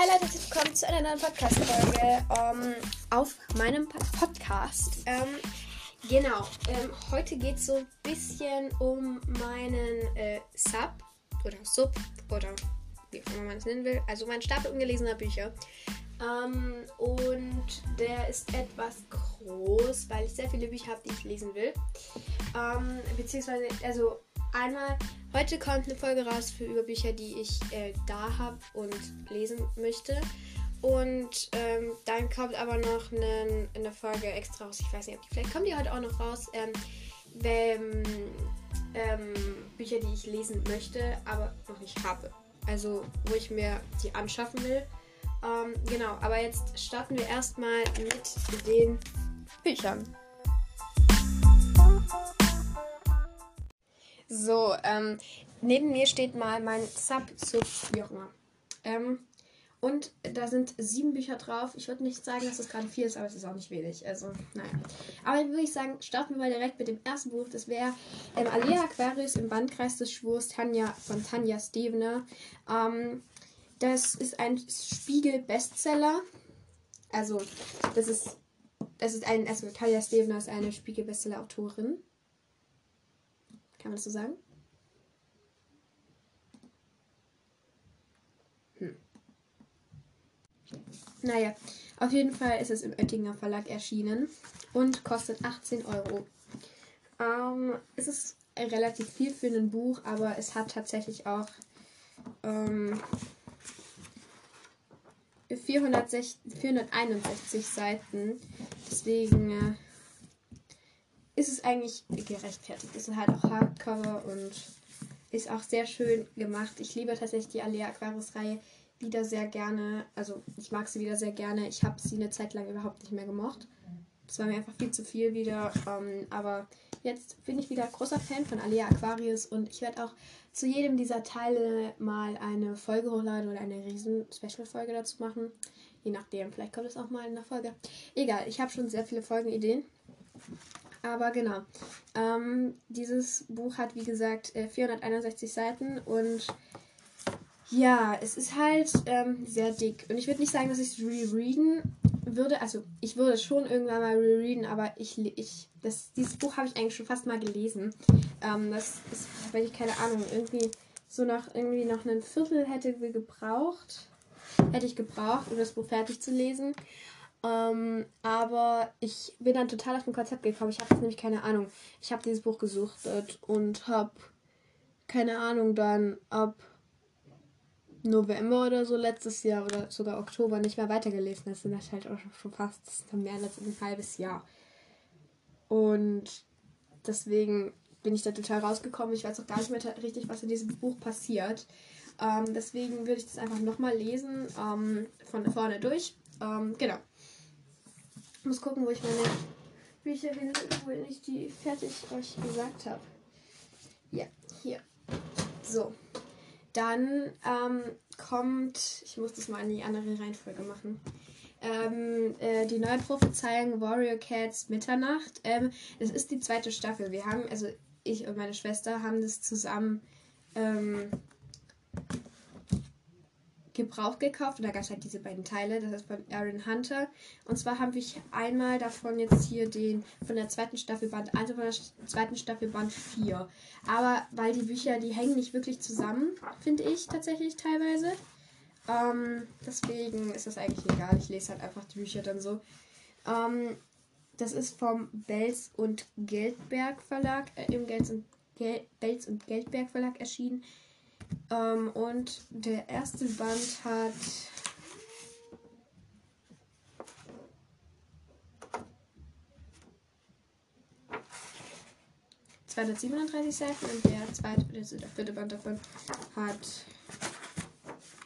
Hi Leute, willkommen zu einer neuen Podcast-Folge ähm, auf meinem Podcast. Ähm, genau, ähm, heute geht es so ein bisschen um meinen äh, Sub oder Sub oder wie auch immer man es nennen will. Also mein Stapel ungelesener Bücher. Ähm, und der ist etwas groß, weil ich sehr viele Bücher habe, die ich lesen will. Ähm, beziehungsweise, also einmal, heute kommt eine Folge raus für über Bücher, die ich äh, da habe und lesen möchte. Und ähm, dann kommt aber noch eine, eine, Folge extra raus. Ich weiß nicht, ob die vielleicht kommt die heute auch noch raus. Ähm, wenn, ähm, Bücher, die ich lesen möchte, aber noch nicht habe. Also wo ich mir die anschaffen will. Ähm, genau, aber jetzt starten wir erstmal mit den Büchern. So, ähm, neben mir steht mal mein Sub, Sub, wie auch immer. Ähm, und da sind sieben Bücher drauf. Ich würde nicht sagen, dass das gerade viel ist, aber es ist auch nicht wenig. Also, naja. Aber dann würde ich sagen, starten wir mal direkt mit dem ersten Buch. Das wäre ähm, Alea Aquarius im Bandkreis des Schwurs Tanja, von Tanja Stevener. Ähm, das ist ein Spiegel-Bestseller. Also, das ist, das ist ein, also Tanja Stevener ist eine Spiegel-Bestseller-Autorin. Kann man das so sagen? Hm. Naja, auf jeden Fall ist es im Oettinger Verlag erschienen und kostet 18 Euro. Ähm, es ist relativ viel für ein Buch, aber es hat tatsächlich auch ähm, 460, 461 Seiten. Deswegen äh, ist es eigentlich gerechtfertigt. Es ist halt auch Hardcover und ist auch sehr schön gemacht. Ich liebe tatsächlich die Alea Aquarius Reihe wieder sehr gerne. Also ich mag sie wieder sehr gerne. Ich habe sie eine Zeit lang überhaupt nicht mehr gemocht. Das war mir einfach viel zu viel wieder. Ähm, aber jetzt bin ich wieder großer Fan von Alea Aquarius und ich werde auch zu jedem dieser Teile mal eine Folge hochladen oder eine riesen Special-Folge dazu machen. Je nachdem, vielleicht kommt es auch mal in der Folge. Egal, ich habe schon sehr viele Folgenideen. Aber genau. Ähm, dieses Buch hat, wie gesagt, 461 äh, Seiten und ja, es ist halt ähm, sehr dick. Und ich würde nicht sagen, dass ich es rereaden würde. Also, ich würde es schon irgendwann mal rereaden, aber ich, ich das, dieses Buch habe ich eigentlich schon fast mal gelesen. Ähm, das ist, weil ich keine Ahnung, irgendwie so noch irgendwie noch ein Viertel hätte gebraucht. Hätte ich gebraucht, um das Buch fertig zu lesen. Ähm, aber ich bin dann total auf ein Konzept gekommen. Ich habe nämlich keine Ahnung. Ich habe dieses Buch gesuchtet und habe keine Ahnung dann ab November oder so letztes Jahr oder sogar Oktober nicht mehr weitergelesen. Das sind halt auch schon fast mehr als ein halbes Jahr. Und deswegen bin ich da total rausgekommen. Ich weiß auch gar nicht mehr richtig, was in diesem Buch passiert. Ähm, deswegen würde ich das einfach nochmal lesen, ähm, von vorne durch. Ähm, genau. Ich muss gucken, wo ich meine Bücher hin, wo ich die fertig euch gesagt habe. Ja, hier. So. Dann ähm, kommt, ich muss das mal in die andere Reihenfolge machen. Ähm, äh, die neue Prophezeiung Warrior Cats Mitternacht. Ähm, das ist die zweite Staffel. Wir haben, also ich und meine Schwester haben das zusammen gebraucht gekauft und da gab es halt diese beiden Teile. Das ist von Aaron Hunter. Und zwar habe ich einmal davon jetzt hier den von der zweiten Staffel Band 1 und von der zweiten Staffel Band 4. Aber weil die Bücher, die hängen nicht wirklich zusammen, finde ich tatsächlich teilweise. Ähm, deswegen ist das eigentlich egal. Ich lese halt einfach die Bücher dann so. Ähm, das ist vom Belz und Geldberg Verlag, äh, im Belz und, Gel Belz und Geldberg Verlag erschienen. Ähm, und der erste Band hat ...237 Seiten und der zweite, also der vierte Band davon hat...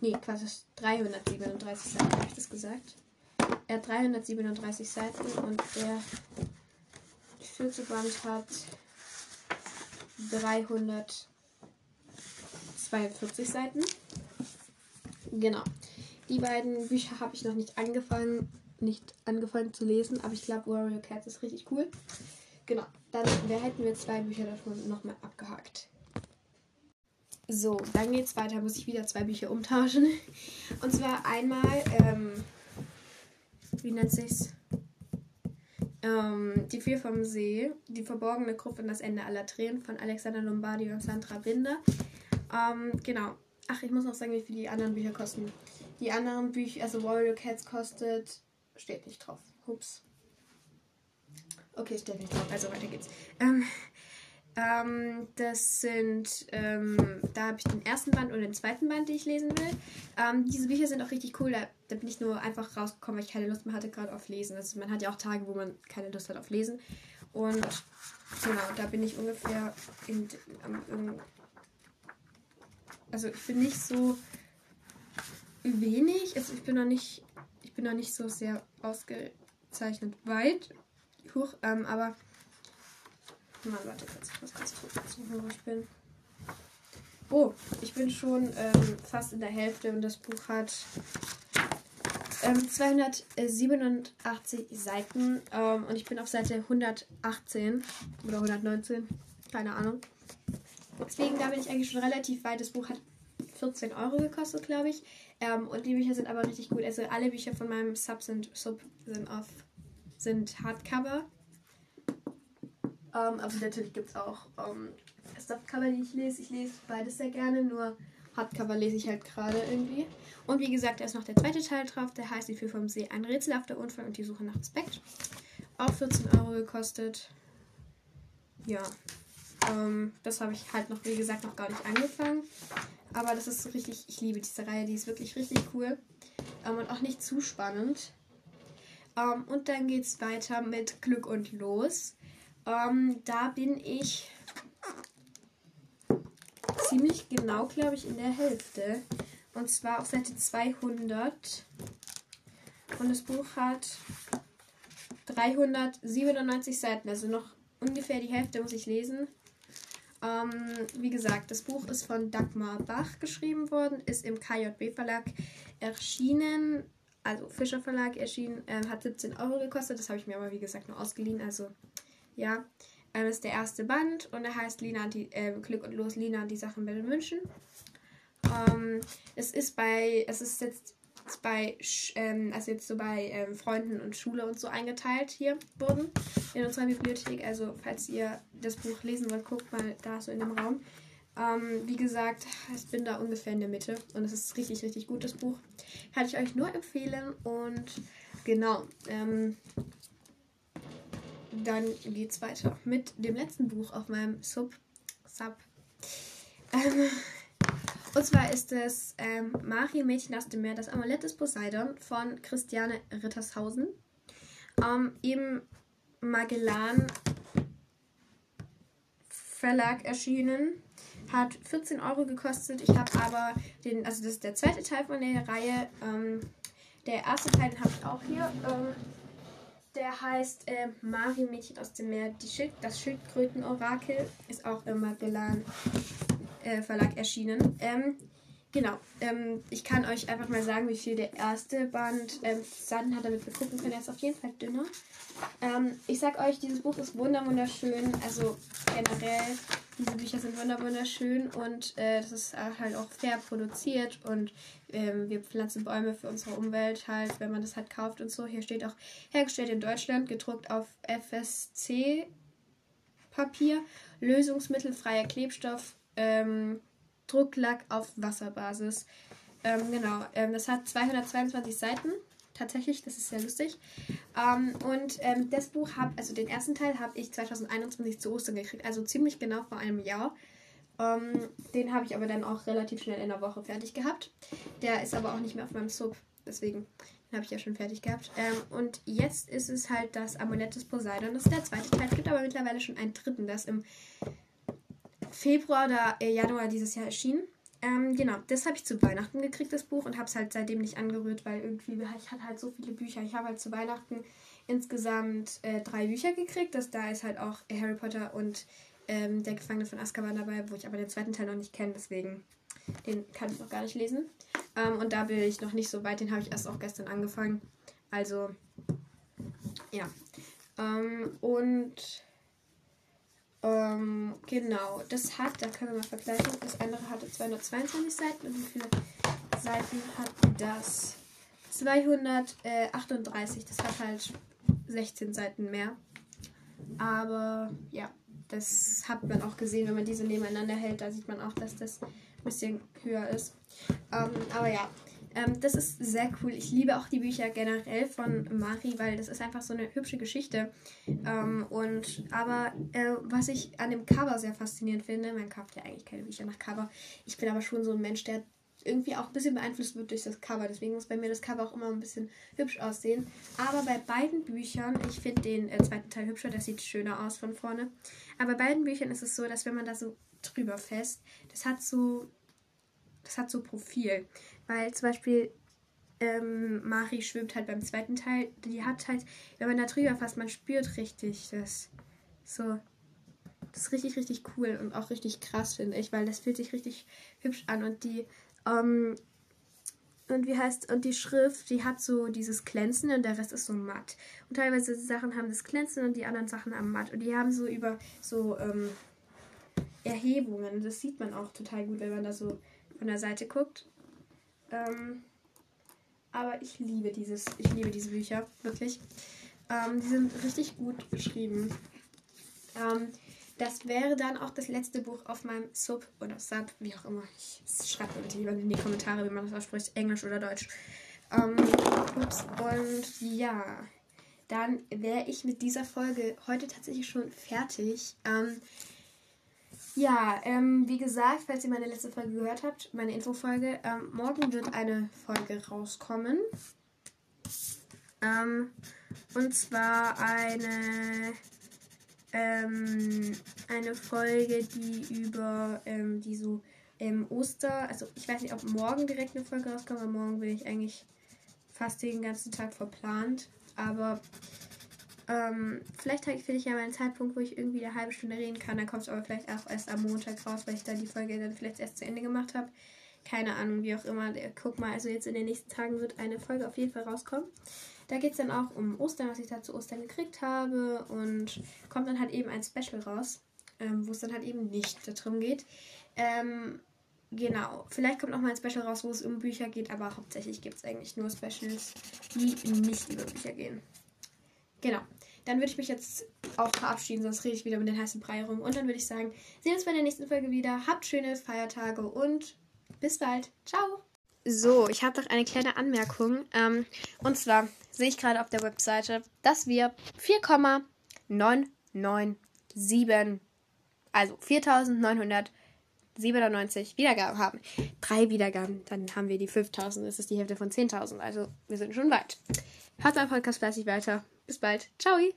Nee, quasi 337 Seiten, habe ich das gesagt. Er hat 337 Seiten und der vierte Band hat 300 42 Seiten. Genau. Die beiden Bücher habe ich noch nicht angefangen, nicht angefangen zu lesen, aber ich glaube, Warrior Cats ist richtig cool. Genau. Dann hätten wir zwei Bücher davon nochmal abgehakt. So, dann geht's weiter. Muss ich wieder zwei Bücher umtauschen. Und zwar einmal, ähm, wie nennt sich's? Ähm, die Vier vom See, die verborgene Gruppe und das Ende aller Tränen von Alexander Lombardi und Sandra Binder. Ähm, genau. Ach, ich muss noch sagen, wie viel die anderen Bücher kosten. Die anderen Bücher, also Warrior Cats kostet, steht nicht drauf. Ups. Okay, steht nicht drauf. Also weiter geht's. Ähm, ähm, das sind, ähm, da habe ich den ersten Band und den zweiten Band, den ich lesen will. Ähm, diese Bücher sind auch richtig cool. Da, da, bin ich nur einfach rausgekommen, weil ich keine Lust mehr hatte gerade auf Lesen. Also man hat ja auch Tage, wo man keine Lust hat auf Lesen. Und genau, da bin ich ungefähr in, in, also ich bin nicht so wenig, also ich bin noch nicht, ich bin noch nicht so sehr ausgezeichnet weit, hoch, ähm, aber Mann, warte kurz, ich muss ganz kurz suchen, wo ich bin. Oh, ich bin schon ähm, fast in der Hälfte und das Buch hat ähm, 287 Seiten ähm, und ich bin auf Seite 118 oder 119, keine Ahnung. Deswegen, da bin ich eigentlich schon relativ weit. Das Buch hat 14 Euro gekostet, glaube ich. Ähm, und die Bücher sind aber richtig gut. Also alle Bücher von meinem Sub sind, Sub sind auf sind Hardcover. Ähm, aber natürlich gibt es auch ähm, Softcover, die ich lese. Ich lese beides sehr gerne, nur Hardcover lese ich halt gerade irgendwie. Und wie gesagt, da ist noch der zweite Teil drauf, der heißt Die Vier vom See, ein rätselhafter Unfall und die Suche nach Respekt. Auch 14 Euro gekostet. Ja, ähm, das habe ich halt noch, wie gesagt, noch gar nicht angefangen. Aber das ist so richtig, ich liebe diese Reihe, die ist wirklich richtig cool. Ähm, und auch nicht zu spannend. Ähm, und dann geht es weiter mit Glück und Los. Ähm, da bin ich ziemlich genau, glaube ich, in der Hälfte. Und zwar auf Seite 200. Und das Buch hat 397 Seiten, also noch ungefähr die Hälfte muss ich lesen. Ähm, wie gesagt, das Buch ist von Dagmar Bach geschrieben worden, ist im KJB Verlag erschienen, also Fischer Verlag erschienen, äh, hat 17 Euro gekostet. Das habe ich mir aber wie gesagt nur ausgeliehen. Also ja, ähm, ist der erste Band und er heißt Lina die, äh, Glück und Los Lina und die Sachen in München. Ähm, es ist bei, es ist jetzt bei, ähm, also jetzt so bei ähm, Freunden und Schule und so eingeteilt hier wurden in unserer Bibliothek. Also falls ihr das Buch lesen wollt, guckt mal da so in dem Raum. Ähm, wie gesagt, ich bin da ungefähr in der Mitte und es ist richtig, richtig gut, das Buch. Kann ich euch nur empfehlen und genau, ähm, dann geht's weiter mit dem letzten Buch auf meinem Sub. Sub. Ähm, und zwar ist es ähm, Mari Mädchen aus dem Meer, das Amulett des Poseidon von Christiane Rittershausen. Ähm, Im Magellan Verlag erschienen. Hat 14 Euro gekostet. Ich habe aber den, also das ist der zweite Teil von der Reihe. Ähm, der erste Teil habe ich auch hier. Ähm, der heißt äh, Mari Mädchen aus dem Meer. Die Schild, das Schildkröten-Orakel ist auch im Magellan äh, Verlag erschienen. Ähm, genau. Ähm, ich kann euch einfach mal sagen, wie viel der erste Band ähm, Seiten hat, damit wir gucken können. Er ist auf jeden Fall dünner. Ähm, ich sag euch, dieses Buch ist wunderschön. Also generell, diese Bücher sind wunderschön und äh, das ist halt auch fair produziert und ähm, wir pflanzen Bäume für unsere Umwelt halt, wenn man das halt kauft und so. Hier steht auch hergestellt in Deutschland, gedruckt auf FSC Papier, lösungsmittelfreier Klebstoff, ähm, Drucklack auf Wasserbasis. Ähm, genau, ähm, das hat 222 Seiten. Tatsächlich, das ist sehr lustig. Ähm, und ähm, das Buch habe, also den ersten Teil habe ich 2021 zu Ostern gekriegt, also ziemlich genau vor einem Jahr. Ähm, den habe ich aber dann auch relativ schnell in der Woche fertig gehabt. Der ist aber auch nicht mehr auf meinem Sub, deswegen habe ich ja schon fertig gehabt. Ähm, und jetzt ist es halt das Amulett des Poseidon. Das ist der zweite Teil. Es gibt aber mittlerweile schon einen dritten, das im Februar oder äh, Januar dieses Jahr erschienen. Ähm, genau, das habe ich zu Weihnachten gekriegt, das Buch, und habe es halt seitdem nicht angerührt, weil irgendwie, ich hatte halt so viele Bücher. Ich habe halt zu Weihnachten insgesamt äh, drei Bücher gekriegt. Das, da ist halt auch Harry Potter und ähm, Der Gefangene von Azkaban dabei, wo ich aber den zweiten Teil noch nicht kenne, deswegen den kann ich noch gar nicht lesen. Ähm, und da bin ich noch nicht so weit, den habe ich erst auch gestern angefangen. Also, ja. Ähm, und Ähm, genau, das hat, da können wir mal vergleichen, das andere hatte 222 Seiten und wie viele Seiten hat das? 238, das hat halt 16 Seiten mehr. Aber ja, das hat man auch gesehen, wenn man diese nebeneinander hält. Da sieht man auch, dass das ein bisschen höher ist. Ähm, aber ja, ähm, das ist sehr cool. Ich liebe auch die Bücher generell von Mari, weil das ist einfach so eine hübsche Geschichte. Ähm, und aber äh, was ich an dem Cover sehr faszinierend finde, man kauft ja eigentlich keine Bücher nach Cover. Ich bin aber schon so ein Mensch, der irgendwie auch ein bisschen beeinflusst wird durch das Cover. Deswegen muss bei mir das Cover auch immer ein bisschen hübsch aussehen. Aber bei beiden Büchern, ich finde den äh, zweiten Teil hübscher, das sieht schöner aus von vorne. Aber bei beiden Büchern ist es so, dass wenn man da so drüber fest, das hat so, das hat so Profil. Weil zum Beispiel ähm, Mari schwimmt halt beim zweiten Teil, die hat halt, wenn man da drüber fasst, man spürt richtig das so das ist richtig, richtig cool und auch richtig krass, finde ich, weil das fühlt sich richtig hübsch an und die ähm, und wie heißt, und die Schrift, die hat so dieses Glänzen und der Rest ist so matt. Und teilweise Sachen haben das Glänzen und die anderen Sachen haben matt. Und die haben so über so ähm, Erhebungen. Das sieht man auch total gut, wenn man da so von der Seite guckt. Ähm, aber ich liebe dieses, ich liebe diese Bücher, wirklich. Ähm, die sind richtig gut geschrieben. Ähm, das wäre dann auch das letzte Buch auf meinem Sub oder Sub, wie auch immer. Ich schreibe bitte lieber in die Kommentare, wie man das ausspricht, Englisch oder Deutsch. Ähm, ups, und ja, dann wäre ich mit dieser Folge heute tatsächlich schon fertig. Ja, ähm, wie gesagt, falls ihr meine letzte Folge gehört habt, meine Infofolge, ähm, morgen wird eine Folge rauskommen. Ähm, und zwar eine ähm, eine Folge, die über ähm, die so ähm, Oster, also ich weiß nicht, ob morgen direkt eine Folge rauskommt, aber morgen bin ich eigentlich fast den ganzen Tag verplant. Aber ähm, vielleicht finde ich ja mal einen Zeitpunkt, wo ich irgendwie eine halbe Stunde reden kann. Dann kommt es aber vielleicht auch erst am Montag raus, weil ich dann die Folge dann vielleicht erst zu Ende gemacht habe. Keine Ahnung, wie auch immer. Guck mal, also jetzt in den nächsten Tagen wird eine Folge auf jeden Fall rauskommen. Da geht es dann auch um Ostern, was ich da zu Ostern gekriegt habe. Und kommt dann halt eben ein Special raus, ähm, wo es dann halt eben nicht darum geht. Ähm, genau, vielleicht kommt noch mal ein Special raus, wo es um Bücher geht, aber hauptsächlich gibt es eigentlich nur Specials, die nicht über Bücher gehen. Genau. Dann würde ich mich jetzt auch verabschieden, sonst rede ich wieder mit den heißen Brei rum. Und dann würde ich sagen, sehen uns bei der nächsten Folge wieder. Habt schöne Feiertage und bis bald. Ciao. So, ich habe noch eine kleine Anmerkung. Ähm, und zwar sehe ich gerade auf der Webseite, dass wir 4,997, also 4997 Wiedergaben haben. Drei Wiedergaben, dann haben wir die 5000. Das ist die Hälfte von 10.000. Also wir sind schon weit. Hört meinen Podcast fleißig weiter. Bis bald. Ciao.